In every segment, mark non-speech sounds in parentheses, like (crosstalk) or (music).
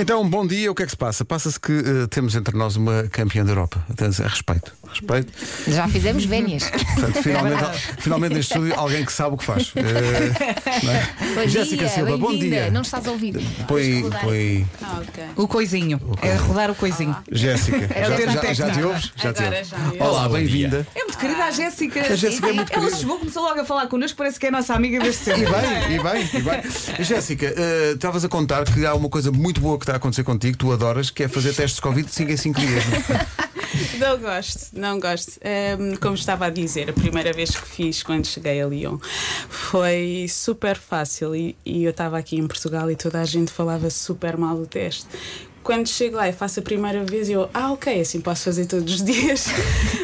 Então, bom dia, o que é que se passa? Passa-se que eh, temos entre nós uma campeã da Europa. Atenção, respeito, respeito. Já fizemos vénias. Portanto, finalmente, finalmente neste estúdio alguém que sabe o que faz. (laughs) Não é? Jéssica Silva, bom dia. Não estás a ouvir. Põe, põe. Ah, ok. O coisinho. É rodar o coisinho. Jéssica, É já, já, já te ouves? Já te ouves. Olá, bem-vinda. É muito querida a Jéssica. A Jéssica é muito Ela querida. chegou, começou logo a falar connosco, parece que é a nossa amiga desde E sempre. bem, e bem, e bem. (laughs) Jéssica, eh, estavas a contar que há uma coisa muito boa que está a acontecer contigo, tu adoras, que é fazer testes de Covid de 5 em 5 dias. não é? (laughs) Não gosto, não gosto. Ehm, como estava a dizer, a primeira vez que fiz quando cheguei a Lyon foi super fácil e, e eu estava aqui em Portugal e toda a gente falava super mal do teste. Quando chego lá e faço a primeira vez, eu, ah, ok, assim posso fazer todos os (laughs) dias.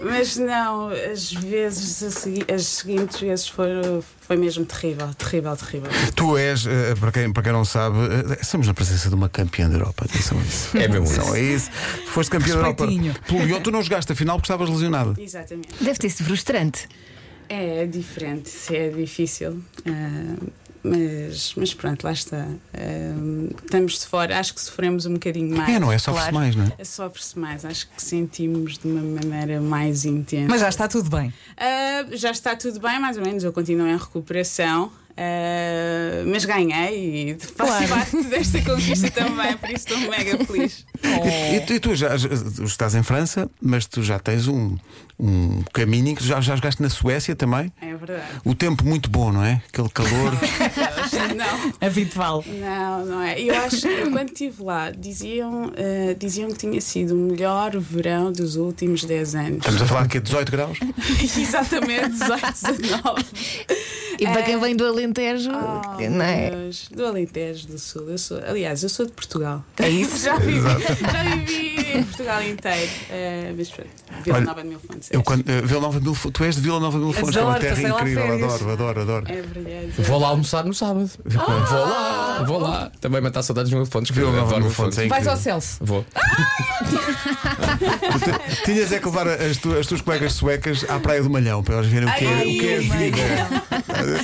Mas não, as vezes, as seguintes vezes foram, foi mesmo terrível, terrível, terrível. Tu és, eh, para, quem, para quem não sabe, eh, estamos na presença de uma campeã da Europa. Atenção a isso. É mesmo Atenção a isso. Foste campeã da Europa. Pelo Lyon, tu não jogaste a final porque estavas lesionado. Exatamente. Deve ter sido frustrante. É diferente, é difícil. ah, mas, mas pronto, lá está. Ah, estamos de fora, acho que sofremos um bocadinho mais. É, não é? Sofre-se Claro. mais, não é? Sofre-se mais, acho que sentimos de uma maneira mais intensa. Mas já está tudo bem. Ah, já está tudo bem, mais ou menos. Eu continuo em recuperação. Ah, mas ganhei e faço Claro. parte desta conquista também, por isso estou mega feliz. E, tu- e tu já, já- estás em França, mas tu já tens um, um caminho que já, já jogaste na Suécia também. É verdade. O tempo muito bom, não é? Aquele calor. (laughs) Não. Habitual. Não, não é. Eu acho que quando estive lá, diziam, eh, diziam que tinha sido o melhor verão dos últimos 10 anos. Estamos a falar aqui de 18 graus. (laughs) Exatamente, 18, 19. E para quem vem do Alentejo, Oh, não é? Deus, do Alentejo do Sul. Eu sou, aliás, eu sou de Portugal. É isso? (laughs) Já vivi, já vivi em Portugal inteiro. Eh, mas pronto, Vila Olha, Nova de Mil Fontes. Eu, quando, eh, Vila Nova de Mil Fo- tu és de Vila Nova de Mil Fontes, que é uma Adoro, terra incrível. Adoro, adoro, adoro. É verdade. Vou lá almoçar no sábado. Vou lá, vou lá. Também matar saudades dos meus fontes. Vila Nova de Mil Mil Fontes é Vais ao Celso. Vou. Tu (laughs) Tinhas é que levar as, tu- as tuas colegas suecas à Praia do Malhão para elas verem o que é, o que é vida.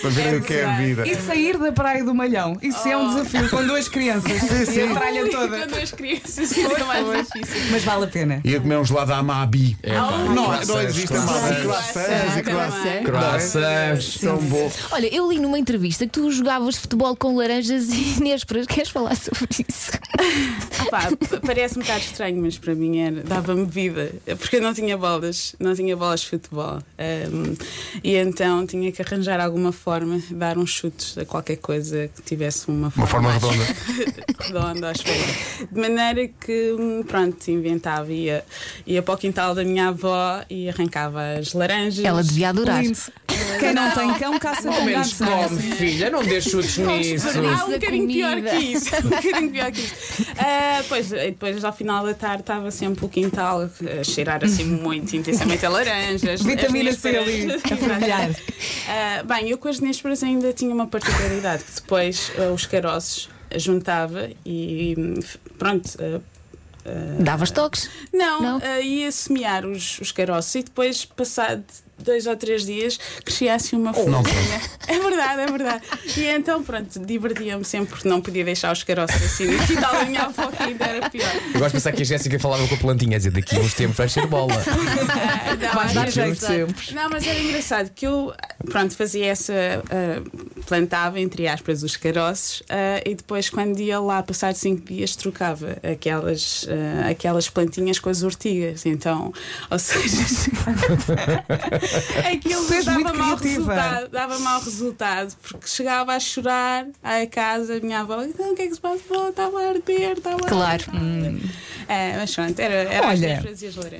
Para verem o que é a vida. E sair da Praia do Malhão. Isso é um desafio com duas crianças. (laughs) E a tralha toda. Com duas crianças, isso é mais difícil. Mas vale a pena. Ia comer um gelado à Amabi. É, pá, Não, não existe. Amabi. Croissants e croissants. Croissants. São bons. Olha, eu li numa entrevista que tu jogavas futebol com laranjas e (laughs) nésperas. Queres falar sobre isso? Pá, p- parece um bocado estranho, mas para mim era, dava-me vida, porque eu não tinha bolas, não tinha bolas de futebol. Ahm, e então tinha que arranjar alguma forma, dar uns chutes a qualquer coisa que tivesse uma forma, forma mais redonda. (laughs) redonda, acho. De maneira que, hum, pronto, inventava, ia, ia para o quintal da minha avó e arrancava as laranjas. Ela devia adorar. Lindo. Quem não tem cão, caça com menos gato. é? come, filha. Não dê chutes nisso. Ah, um bocadinho pior que isso. Um bocadinho pior que isso. Ah, pois, e depois, ao final da tarde, estava sempre o quintal a cheirar assim muito intensamente a laranjas. Vitamina C ali, a fervilhar. Ah, bem, eu com as nésperas ainda tinha uma particularidade, que depois ah, os caroços juntava e pronto. ah, ah, Davas toques? não, Não? ah, ia semear os, os caroços e depois, passado dois ou três dias, crescia assim uma não folhinha. (laughs) É verdade, é verdade. E então, pronto, divertia-me sempre porque não podia deixar os caroços assim. E tal, a minha avó que ainda era pior. Eu gosto de pensar que a Jéssica falava com a plantinha, a dizer daqui a uns tempos vai ser bola. Ah, (laughs) não, Vais dar jeito sempre. Não, mas era engraçado que eu, pronto, fazia essa. ah, plantava, entre aspas, os caroços ah, e depois, quando ia lá, passar cinco dias, trocava aquelas, ah, aquelas plantinhas com as ortigas. Então, ou seja, (laughs) (laughs) aquilo dava muito mau criativa. resultado. Dava mau resultado porque chegava a chorar à casa, a minha avó, então o que é que se passou? Estava a arder, estava a Claro. É, mas pronto, era, era Olha,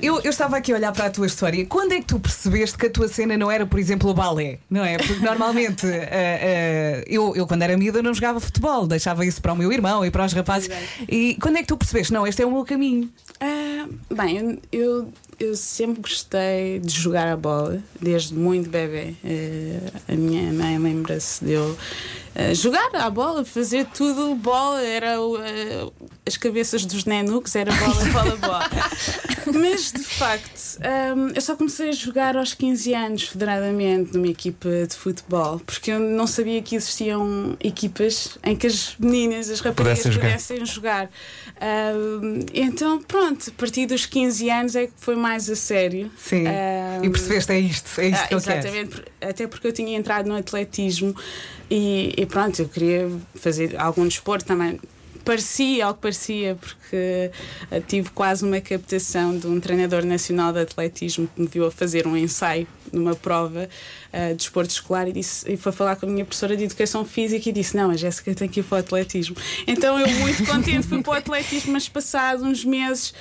e. Eu, eu estava aqui a olhar para a tua história. Quando é que tu percebeste que a tua cena não era, por exemplo, o balé? Não é? Porque normalmente (laughs) ah, ah, eu, eu, quando era miúda, não jogava futebol, deixava isso para o meu irmão e para os rapazes. E quando é que tu percebeste? Não, este é o meu caminho. Ah, bem, eu, eu, sempre gostei de jogar a bola, desde muito bebê. Eh, a minha mãe lembra-se de eu eh, jogar a bola, fazer tudo bola, era o, as cabeças dos nenucos, era bola, (laughs) bola, bola. Mas de facto, hum, eu só comecei a jogar aos 15 anos, federadamente, numa equipa de futebol, porque eu não sabia que existiam equipas em que as meninas, as raparigas Pudessem jogar. pudessem jogar. Então, pronto, a partir dos 15 anos é que foi mais a sério. Sim. Hum, E percebeste, é isto, é isto ah, que eu quero. exatamente, por- até porque eu tinha entrado no atletismo e, e pronto, eu queria fazer algum desporto também. Parecia, ao que parecia, porque ah, tive quase uma captação de um treinador nacional de atletismo que me viu a fazer um ensaio numa prova ah, de desporto escolar e, disse, e foi falar com a minha professora de educação física e disse: Não, a Jéssica tem que ir para o atletismo. Então eu, muito contente, fui para o atletismo, mas passados uns meses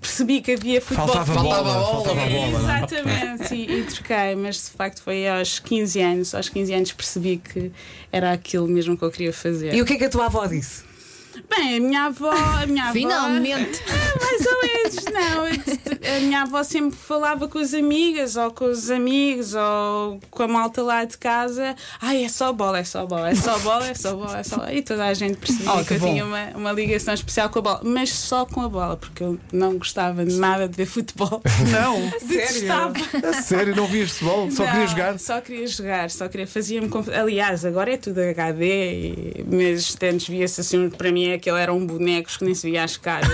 percebi que havia futebol. Faltava bola, Faltava bola, faltava não é? bola. é? Exatamente, e, e troquei, mas de facto foi aos 15 anos. Aos 15 anos percebi que era aquilo mesmo que eu queria fazer. E o que é que a tua avó disse? Bem, a minha avó, a minha avó. Finalmente! (laughs) Mais ou menos, não. A minha avó sempre falava com as amigas, ou com os amigos, ou com a malta lá de casa. Ai, é só bola, é só bola, é só bola, é só bola, é só bola. E toda a gente percebia Oh, que, eu bom. tinha uma, uma ligação especial com a bola, mas só com a bola, porque eu não gostava nada de ver futebol. (laughs) Não, (laughs) Detestava. a sério, não vias futebol, só Não, queria jogar. Só queria jogar, só queria. Fazia-me. Aliás, agora é tudo HD, e, mas antes via-se assim, para mim aquele eram bonecos que nem se via as caras.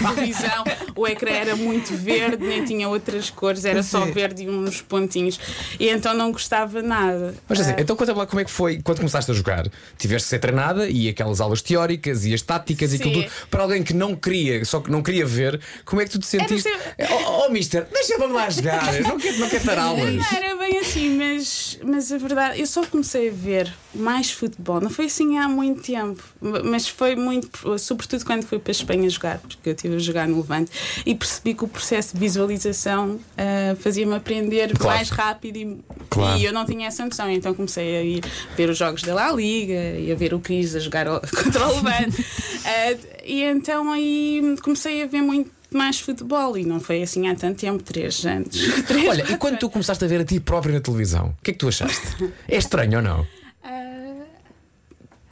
Na televisão, o ecrã era muito verde, nem tinha outras cores, era só verde e uns pontinhos. E então não gostava nada. Mas assim, então conta-me lá como é que foi quando começaste a jogar. Tiveste de ser treinada e aquelas aulas teóricas e as táticas e Sim. aquilo tudo. Para alguém que não queria, só que não queria ver, como é que tu te sentiste? Era Oh, oh, mister, deixa-me lá jogar. Não quero, não quero dar aulas. Não era bem assim, mas, mas a verdade, eu só comecei a ver mais futebol, não foi assim há muito tempo, mas foi muito, sobretudo quando fui para a Espanha jogar, porque eu estive a jogar no Levante e percebi que o processo de visualização ah, fazia-me aprender Claro. mais rápido e, Claro. e eu não tinha essa noção, então comecei a ir ver os jogos da La Liga e a ver o Cris a jogar (laughs) contra o Levante. Ah, (laughs) e então aí comecei a ver muito mais futebol e não foi assim há tanto tempo, três anos. (laughs) Três, Olha, e quando tu começaste a ver a ti próprio na televisão, o que é que tu achaste? É estranho ou não?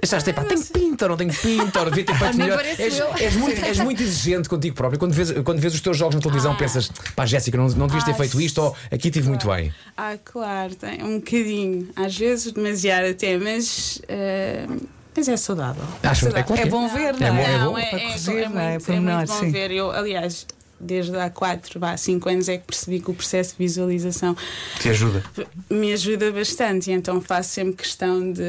Achaste, pá, tenho pinta ou não tenho pinta, ou devia ter (laughs) feito melhor. És, és muito, és (laughs) muito exigente contigo próprio. Quando vês, quando vês os teus jogos na televisão, pensas, pá, Jéssica, não, não devias ter Ah, feito isto, ou aqui tive muito bem. Ah, claro, tem um bocadinho, às vezes demasiado até, mas, eh, mas é saudável. Acho- é saudável. claro É que é. bom ver, não É é? bom, é bom. é, Para é, corrigir, é é? muito, é muito bom sim. ver. Eu, aliás, desde há 4, vá, 5 anos é que percebi que o processo de visualização Te ajuda. me ajuda bastante e então faço sempre questão de.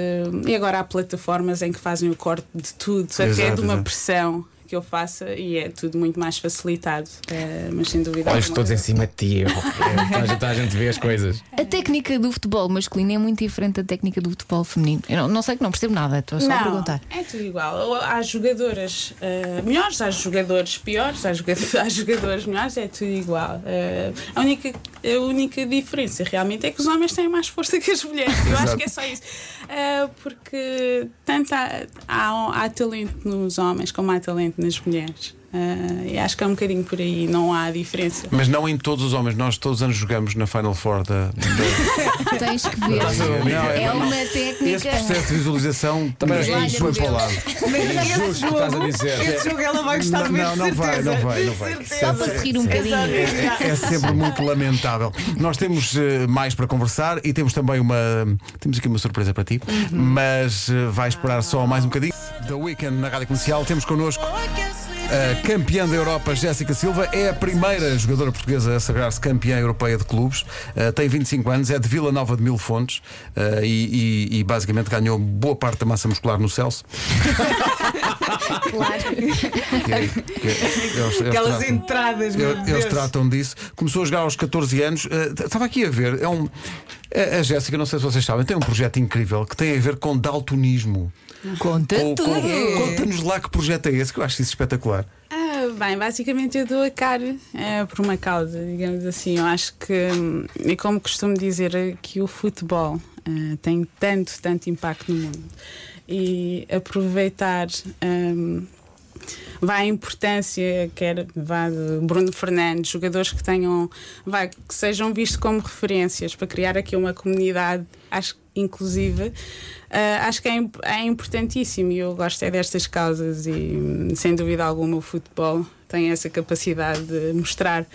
E agora há plataformas em que fazem o corte de tudo, até Exato, de uma exato. pressão que eu faça e é tudo muito mais facilitado. eh, mas sem dúvida. Olhos todos em cima de ti. A gente- toda a gente vê as coisas. A técnica do futebol masculino é muito diferente da técnica do futebol feminino. Eu não, não sei que não percebo nada, estou só a não, perguntar. É tudo igual. Há jogadoras eh, melhores, há jogadores piores, há jogadores, (laughs) há jogadores melhores, é tudo igual. Eh, a, única, a única diferença realmente é que os homens têm mais força que as mulheres. Eu acho que é só isso. Eh, porque tanto há, há, há talento nos homens como há talento nas mulheres. E acho que é um bocadinho por aí, não há diferença. Mas não em todos os homens, nós todos os anos jogamos na Final Four da. da- (laughs) Tens que ver. Não, é- é uma Esse técnica. processo de visualização também Mas Olha, nos põe para o lado. Mas Justo o que estás a dizer. Esse jogo ela vai gostar Não, de ver, não, não vai, não vai, não. Só para se rir um bocadinho. É, é sempre muito lamentável. Nós temos eh, mais para conversar e temos também uma. Temos aqui uma surpresa para ti, mas eh, vai esperar só mais um bocadinho. The Weekend na rádio comercial. Temos connosco a campeã da Europa, Jéssica Silva. É a primeira jogadora portuguesa a sagrar-se campeã europeia de clubes. Eh, tem 25 anos, é de Vila Nova de Mil Fontes eh, e, e- e basicamente ganhou boa parte da massa muscular no Celso. Claro. Que é- que é- eles- eles Aquelas tratam- entradas, meu eles, Deus. eles tratam disso. Começou a jogar aos 14 anos. Eh, Estava aqui a ver. É um, a Jéssica, não sei se vocês sabem, tem um projeto incrível que tem a ver com daltonismo. Conta Conta-nos lá que projeto é esse, que eu acho isso espetacular. Bem, basicamente eu dou a cara eh, por uma causa, digamos assim. Eu acho que, e como costumo dizer, eh, que o futebol eh, tem tanto, tanto impacto no mundo. E aproveitar hum, vá a importância, quer vá de Bruno Fernandes, jogadores que tenham, vá, que sejam vistos como referências para criar aqui uma comunidade, acho inclusiva, ah, acho que é, é importantíssimo e eu gosto é destas causas e sem dúvida alguma o futebol tem essa capacidade de mostrar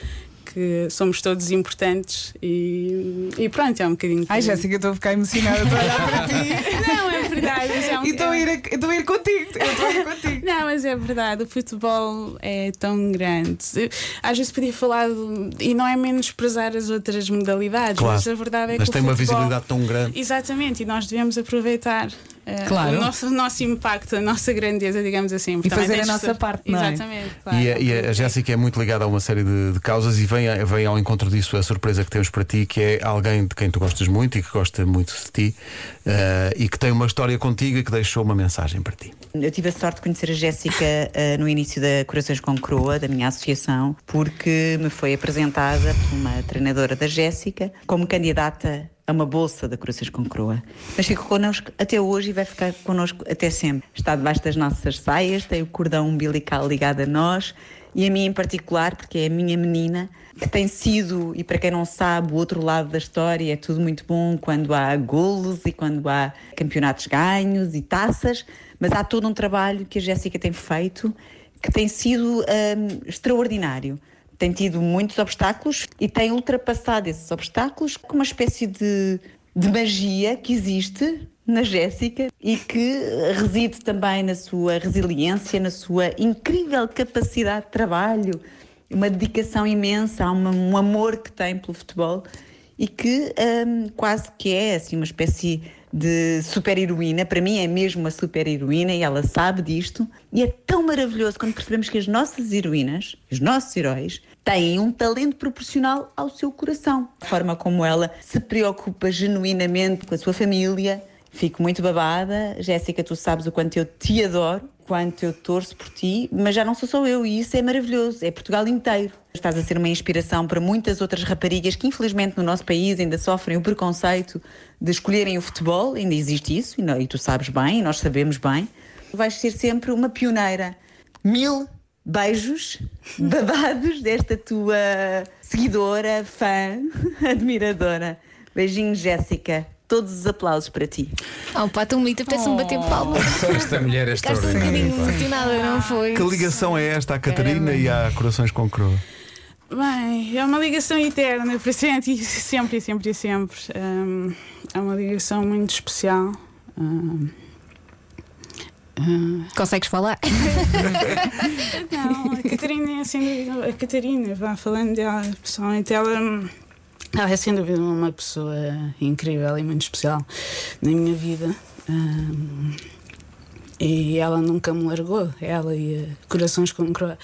que somos todos importantes e, e pronto, é um bocadinho. Ai. Jéssica, eu estou a ficar emocionada. (laughs) Estou a olhar para ti. Não, é verdade. mas é um- E estou a é- ir, a- a ir contigo. Eu estou a ir contigo. Não, mas é verdade, o futebol é tão grande. Às vezes podia falar, de- e não é menosprezar as outras modalidades, Claro. mas a verdade é Mas que tem o uma futebol- visibilidade tão grande. Exatamente, e nós devemos aproveitar Claro. o, nosso, o nosso impacto, a nossa grandeza, digamos assim. E fazer tem a nossa pessoas- parte, não é? Exatamente, claro. E, a- e a Jéssica é muito ligada a uma série de, de causas e vem, a- vem ao encontro disso a surpresa que temos para ti, que é alguém de quem tu gostas muito e que gosta muito de ti eh, e que tem uma história contigo e que deixou uma mensagem para ti. Eu tive a sorte de conhecer a Jéssica eh, no início da Corações com Croa, da minha associação, porque me foi apresentada por uma treinadora da Jéssica como candidata a uma bolsa da Corações com Croa. Mas ficou connosco até hoje e vai ficar connosco até sempre. Está debaixo das nossas saias, tem o cordão umbilical ligado a nós e a mim em particular, porque é a minha menina, que tem sido, e para quem não sabe, o outro lado da história é tudo muito bom quando há golos e quando há campeonatos ganhos e taças, mas há todo um trabalho que a Jéssica tem feito que tem sido hum, extraordinário. Tem tido muitos obstáculos e tem ultrapassado esses obstáculos com uma espécie de, de magia que existe na Jéssica e que reside também na sua resiliência, na sua incrível capacidade de trabalho, uma dedicação imensa, há um amor que tem pelo futebol e que hum, quase que é assim uma espécie de super-heroína. Para mim é mesmo uma super-heroína e ela sabe disto. E é tão maravilhoso quando percebemos que as nossas heroínas, os nossos heróis, têm um talento proporcional ao seu coração. A forma como ela se preocupa genuinamente com a sua família. Fico muito babada. Jéssica, tu sabes o quanto eu te adoro, quanto eu torço por ti, mas já não sou só eu e isso é maravilhoso. É Portugal inteiro. Estás a ser uma inspiração para muitas outras raparigas que, infelizmente, no nosso país ainda sofrem o preconceito de escolherem o futebol. Ainda existe isso e, tu sabes bem, e nós sabemos bem. Vais ser sempre uma pioneira. Mil beijos (laughs) babados desta tua seguidora, fã, (laughs) admiradora. Beijinhos, Jéssica. Todos os aplausos para ti. Oh, pá, tão bonita, apetece-me bater palmas. Esta mulher é um extraordinária. emocionada, não foi? Que ligação é esta à Catarina e à Corações com Croa? Bem, é uma ligação eterna, presente e sempre, e sempre, e sempre. Hum, é uma ligação muito especial. Hum, hum, Consegues falar? não, a Catarina é dúvida. A Catarina, vá falando dela, pessoalmente, ela, ela é sem dúvida uma pessoa incrível e muito especial na minha vida. Hum, e ela nunca me largou, ela e Corações com Croa.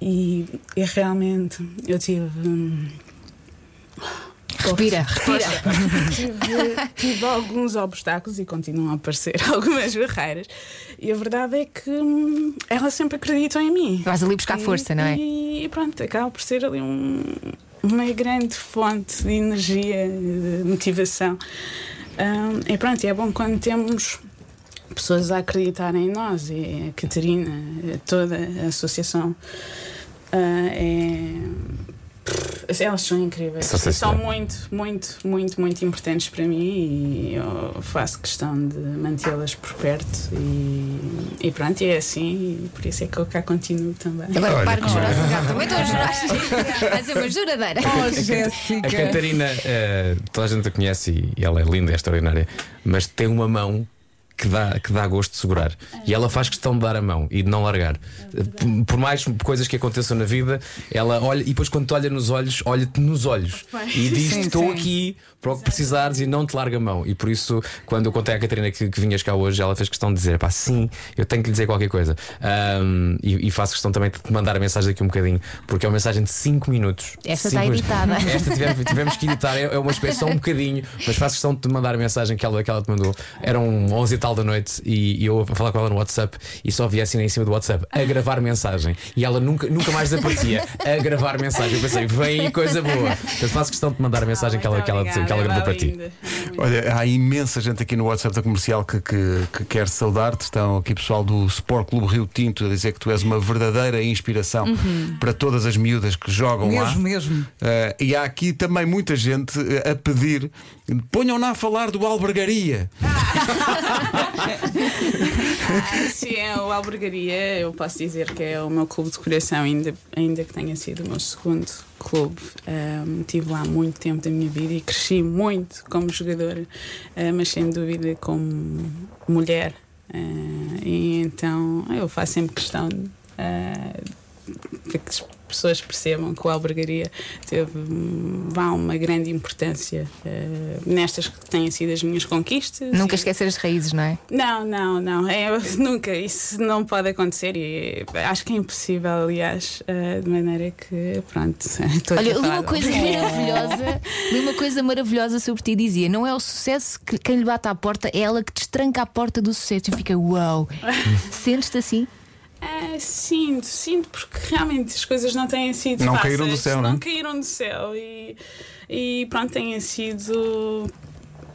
E, e realmente eu tive. hum, Respira, respira. tive, tive alguns obstáculos e continuam a aparecer (laughs) algumas barreiras. E a verdade é que hum, ela sempre acreditou em mim. Vais ali buscar força, não é? E, e pronto, acaba por ser ali um- uma grande fonte de energia, de motivação. Hum, e pronto, é bom quando temos pessoas a acreditarem em nós. E a Catarina, toda a associação, ah, é. Elas são incríveis. São São muito, muito, muito, muito importantes para mim e eu faço questão de mantê-las por perto. E, e pronto, e é assim, e por isso é que eu cá continuo também. Agora Olha, para de já, também estou a chorar. (laughs) Vai ser uma juradeira. Oh, A. Catarina, eh, toda a gente a conhece e ela é linda, é extraordinária, mas tem uma mão que dá, que dá gosto de segurar. E ela faz questão de dar a mão e de não largar. Por, por mais coisas que aconteçam na vida, ela olha e depois quando te olha nos olhos, olha-te nos olhos e diz: Estou aqui para o que precisares e não te larga a mão. E por isso, quando eu contei à Catarina que, que vinhas cá hoje, ela fez questão de dizer: pá, sim, eu tenho que lhe dizer qualquer coisa. Ahm, e, e faço questão também de te mandar a mensagem daqui um bocadinho, porque é uma mensagem de 5 minutos. Esta está editada. Esta tivemos, tivemos que editar, é é uma espécie só um bocadinho, mas faço questão de te mandar a mensagem que ela, que ela te mandou. Eram 11h30 tal da noite e, eu a falar com ela no WhatsApp e só via assim em cima do WhatsApp a gravar mensagem e ela nunca, nunca mais desaparecia a gravar mensagem. Eu pensei, vem coisa boa. Portanto, faço questão de mandar a mensagem que, ela, que, ela, que ela gravou para ti. Olha, há imensa gente aqui no WhatsApp da comercial que, que, que quer saudar-te. Estão aqui pessoal do Sport Clube Rio Tinto a dizer que tu és uma verdadeira inspiração para todas as miúdas que jogam lá. Mesmo, mesmo. Eh, e há aqui também muita gente eh, a pedir ponham-na a falar do Albergaria. Ah, (laughs) (laughs) sim, é o Albergaria. Eu posso dizer que é o meu clube de coração, ainda, ainda que tenha sido o meu segundo clube. Um, tive lá muito tempo da minha vida e cresci muito como jogadora, uh, mas sem dúvida como mulher. Uh, e então eu faço sempre questão de, uh, que as pessoas percebam que o Albergaria teve vá, uma grande importância uh, nestas que têm sido as minhas conquistas. Nunca e- esquecer as raízes, não é? não, não, não. É, (laughs) nunca. Isso não pode acontecer e acho que é impossível, aliás, eh, de maneira que, pronto. (laughs) Olha, li uma coisa maravilhosa, (laughs) li uma coisa maravilhosa sobre ti. Dizia: não é o sucesso que quem lhe bate à porta, é ela que destranca a porta do sucesso. E fica, uau, sentes-te assim? Ah, sinto, sinto, porque realmente as coisas não têm sido Não fáceis. caíram do céu, não não é? caíram do céu e, e pronto, têm sido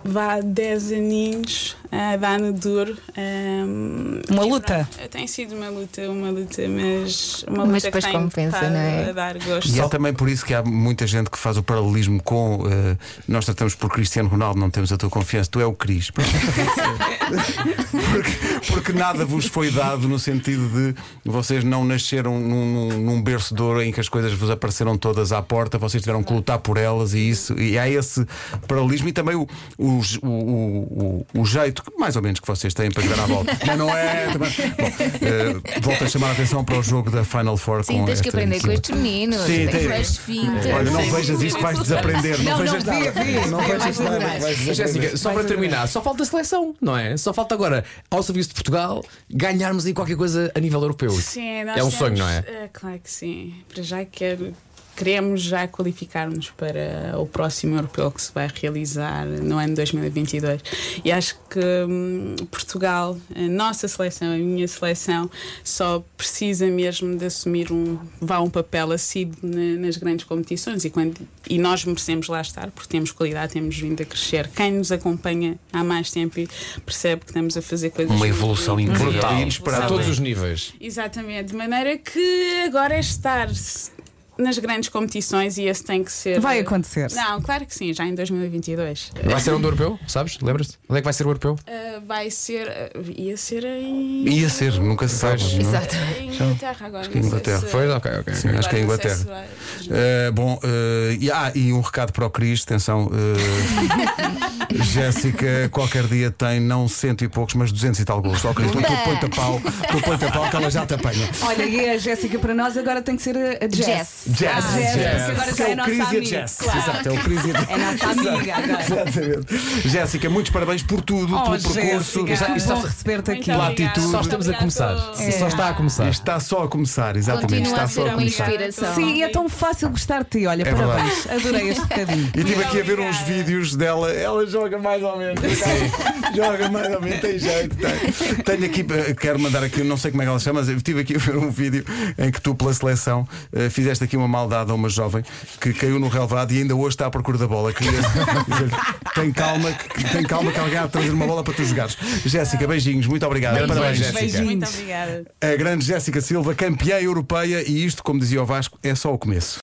vá 10 aninhos a dar no duro. ahm, Uma e luta. pronto, tem sido uma luta, uma luta, mas uma Mas luta depois que compensa, não é? a dar gosto. E é também por isso que há muita gente que faz o paralelismo com. eh, nós tratamos por Cristiano Ronaldo, não temos a tua confiança, tu é o Cris. (laughs) porque, porque nada vos foi dado no sentido de vocês não nasceram num, num- num berço de ouro em que as coisas vos apareceram todas à porta, vocês tiveram que lutar por elas e isso. E há esse paralelismo e também o, o, o, o, o jeito, que mais ou menos, que vocês têm para jogar na bola. Mas não é. Também, bom, eh, volto a chamar a atenção para o jogo da Final Four Sim, com tens que aprender com estes meninos. Sim, tens tem- mais finta. Olha, não vejas isso que vais desaprender. Não, vejas nada. não vejas nada. desaprender. Jéssica, só para terminar, só falta seleção, não é? Só falta agora, ao serviço de Portugal, ganharmos aí qualquer coisa a nível europeu. Sim, nós é um temos- sonho, não é? Claro que sim. Para já quero. Queremos já qualificar-nos para o próximo europeu que se vai realizar no ano 2022. E acho que hum, Portugal, a nossa seleção, a minha seleção, só precisa mesmo de assumir um, vá um papel assíduo na- nas grandes competições. E, quando, e nós merecemos lá estar, porque temos qualidade, temos vindo a crescer. Quem nos acompanha há mais tempo percebe que estamos a fazer coisas. Uma evolução incrível Brutal. e A inesperada. todos os níveis. Exatamente, de maneira que agora é estar nas grandes competições e esse tem que ser. Vai acontecer. Não, claro que sim, já em 2022. Vai ser onde o europeu, sabes? Lembras-te? Onde é que vai ser o europeu? Uh, vai ser. uh, ia ser em. Ia ser, nunca se sabe. não é? Exato. Em Inglaterra agora. Acho que é Inglaterra. se- Foi? Ok, ok. Sim, acho que é Inglaterra. se vai- Uh, bom, uh, e, ah, e um recado para o Cris, atenção. uh, (laughs) Jéssica, qualquer dia tem não cento e poucos, mas duzentos e tal gols. Ó Cris, tu tu põe-te a pau, tu põe-te a pau que ela já te apanha. Olha, e a Jéssica para nós agora tem que ser a, Jess. Jess. Jazz, Ah, Jess, porque agora já é é o Cris e a. Jess. Claro. Exato, é o Cris e a É nossa amiga agora. Exatamente. Jéssica, muitos parabéns por tudo, Oh, pelo percurso. Isto bom só- receber-te aqui. Pela atitude. Só estamos a começar. Obrigada. Só está a começar. Isto está só a começar, exatamente. Continua está a só a começar. inspiração. Sim, e é tão fácil gostar de ti. Olha, É parabéns. Adorei este bocadinho. E estive aqui a ver uns vídeos dela, ela joga mais ou menos. joga mais ou menos, tem jeito. Tem. Tenho aqui, eh, quero mandar aqui, não sei como é que ela se chama, mas eu estive aqui a ver um vídeo em que tu, pela seleção, eh, fizeste aqui uma maldade a uma jovem que caiu no relevado e ainda hoje está à procura da bola. Queria tem calma, que- tem calma que alguém há de trazer uma bola para tu Jéssica, beijinhos, muito obrigado. Beijinhos, Parabéns, Jéssica. Jéssica. Muito obrigada. A grande Jéssica Silva, campeã europeia, e isto, como dizia o Vasco, é só o começo.